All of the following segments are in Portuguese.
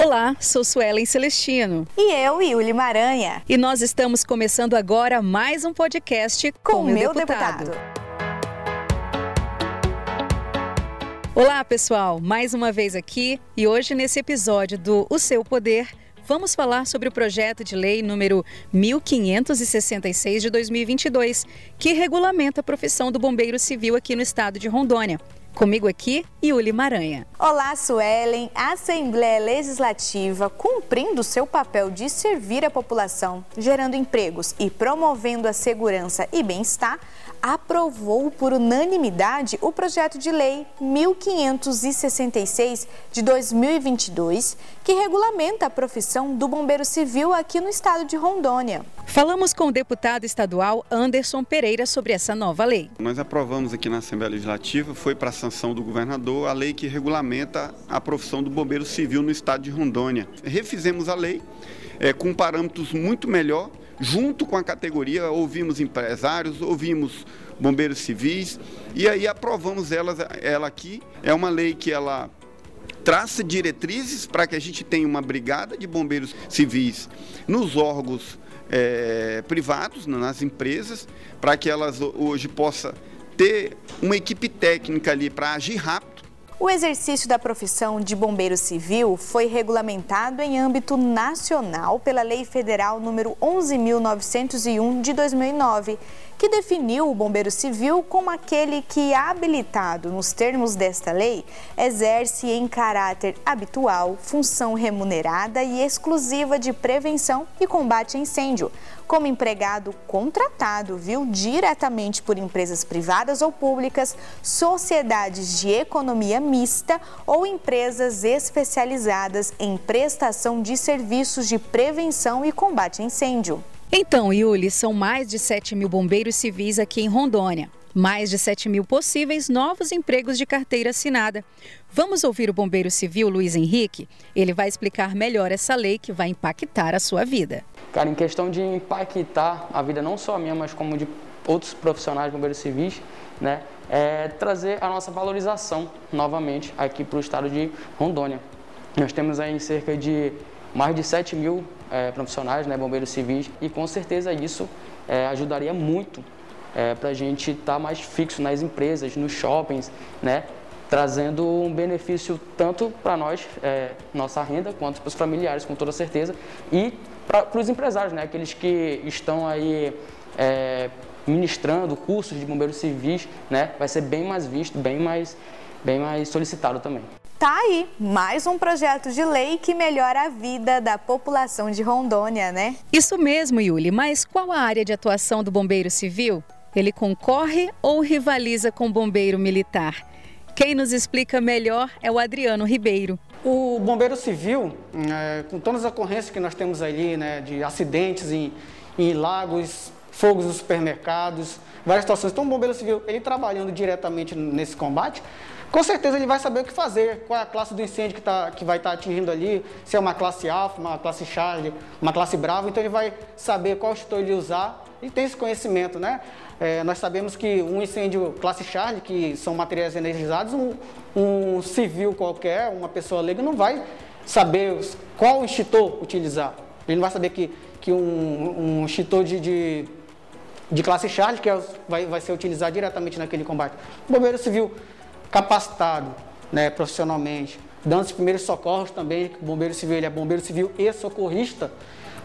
Olá, sou Suelen Celestino. E eu, Yuli Maranha. E nós estamos começando agora mais um podcast com, com o meu deputado. deputado. Olá, pessoal, mais uma vez aqui e hoje nesse episódio do O Seu Poder vamos falar sobre o projeto de lei número 1566 de 2022, que regulamenta a profissão do bombeiro civil aqui no estado de Rondônia. Comigo aqui, Yuli Maranha. Olá, Suelen. A Assembleia Legislativa, cumprindo seu papel de servir a população, gerando empregos e promovendo a segurança e bem-estar, aprovou por unanimidade o projeto de lei 1566 de 2022, que regulamenta a profissão do bombeiro civil aqui no estado de Rondônia. Falamos com o deputado estadual Anderson Pereira sobre essa nova lei. Nós aprovamos aqui na Assembleia Legislativa, foi para a sanção do governador, a lei que regulamenta a profissão do bombeiro civil no estado de Rondônia. Refizemos a lei é, com parâmetros muito melhor junto com a categoria, ouvimos empresários, ouvimos bombeiros civis e aí aprovamos ela, ela aqui. É uma lei que ela traça diretrizes para que a gente tenha uma brigada de bombeiros civis nos órgãos é, privados, nas empresas, para que elas hoje possam ter uma equipe técnica ali para agir rápido. O exercício da profissão de bombeiro civil foi regulamentado em âmbito nacional pela Lei Federal número 11.901 de 2009, que definiu o bombeiro civil como aquele que, habilitado nos termos desta lei, exerce em caráter habitual função remunerada e exclusiva de prevenção e combate a incêndio, como empregado contratado, viu, diretamente por empresas privadas ou públicas, sociedades de economia mista ou empresas especializadas em prestação de serviços de prevenção e combate a incêndio. Então, Yuli, são mais de 7 mil bombeiros civis aqui em Rondônia. Mais de 7 mil possíveis novos empregos de carteira assinada. Vamos ouvir o bombeiro civil Luiz Henrique? Ele vai explicar melhor essa lei que vai impactar a sua vida. Cara, em questão de impactar a vida não só minha, mas como de outros profissionais bombeiros civis, né, é trazer a nossa valorização novamente aqui para o estado de Rondônia. Nós temos aí cerca de mais de 7 mil é, profissionais, né, bombeiros civis, e com certeza isso é, ajudaria muito é, para a gente estar tá mais fixo nas empresas, nos shoppings, né, trazendo um benefício tanto para nós, nossa renda, quanto para os familiares, com toda certeza, e para os empresários, né, aqueles que estão aí ministrando cursos de bombeiros civis, né, vai ser bem mais visto, bem mais, bem mais solicitado também. Tá aí, mais um projeto de lei que melhora a vida da população de Rondônia, né? Isso mesmo, Yuli, mas qual a área de atuação do bombeiro civil? Ele concorre ou rivaliza com o bombeiro militar? Quem nos explica melhor é o Adriano Ribeiro. O bombeiro civil, é, com todas as ocorrências que nós temos ali, né, de acidentes em, em lagos, fogos nos supermercados, várias situações. Então, o bombeiro civil, ele trabalhando diretamente nesse combate, com certeza ele vai saber o que fazer, qual é a classe do incêndio que, tá, que vai estar tá atingindo ali, se é uma classe alfa, uma classe charge, uma classe brava, então ele vai saber qual extintor ele usar e tem esse conhecimento, né? É, nós sabemos que um incêndio classe charge, que são materiais energizados, um, um civil qualquer, uma pessoa leiga, não vai saber qual extintor utilizar. Ele não vai saber que, que um, um extintor de, de, de classe charge, que é, vai, vai ser utilizado diretamente naquele combate. Bombeiro civil capacitado né, profissionalmente, dando os primeiros socorros também, o bombeiro civil ele é bombeiro civil e socorrista,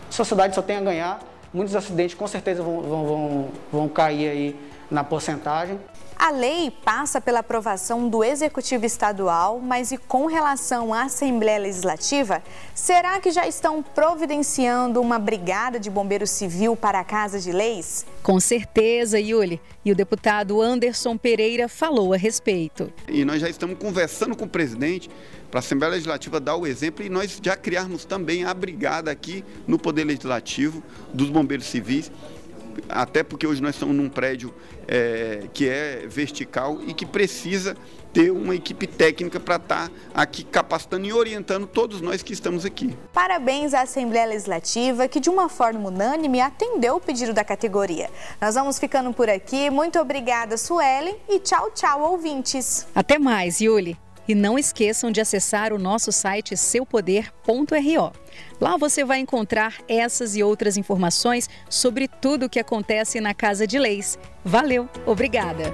a sociedade só tem a ganhar muitos acidentes com certeza vão, vão, vão, vão cair aí na porcentagem. A lei passa pela aprovação do Executivo Estadual, mas e com relação à Assembleia Legislativa, será que já estão providenciando uma brigada de bombeiro civil para a Casa de Leis? Com certeza, Yuli. E o deputado Anderson Pereira falou a respeito. E nós já estamos conversando com o presidente para a Assembleia Legislativa dar o exemplo e nós já criarmos também a brigada aqui no Poder Legislativo dos bombeiros civis até porque hoje nós estamos num prédio é, que é vertical e que precisa ter uma equipe técnica para estar tá aqui capacitando e orientando todos nós que estamos aqui. Parabéns à Assembleia Legislativa, que de uma forma unânime atendeu o pedido da categoria. Nós vamos ficando por aqui. Muito obrigada, Suelen, e tchau, tchau, ouvintes. Até mais, Yuli. E não esqueçam de acessar o nosso site seupoder.ro. Lá você vai encontrar essas e outras informações sobre tudo o que acontece na Casa de Leis. Valeu, obrigada!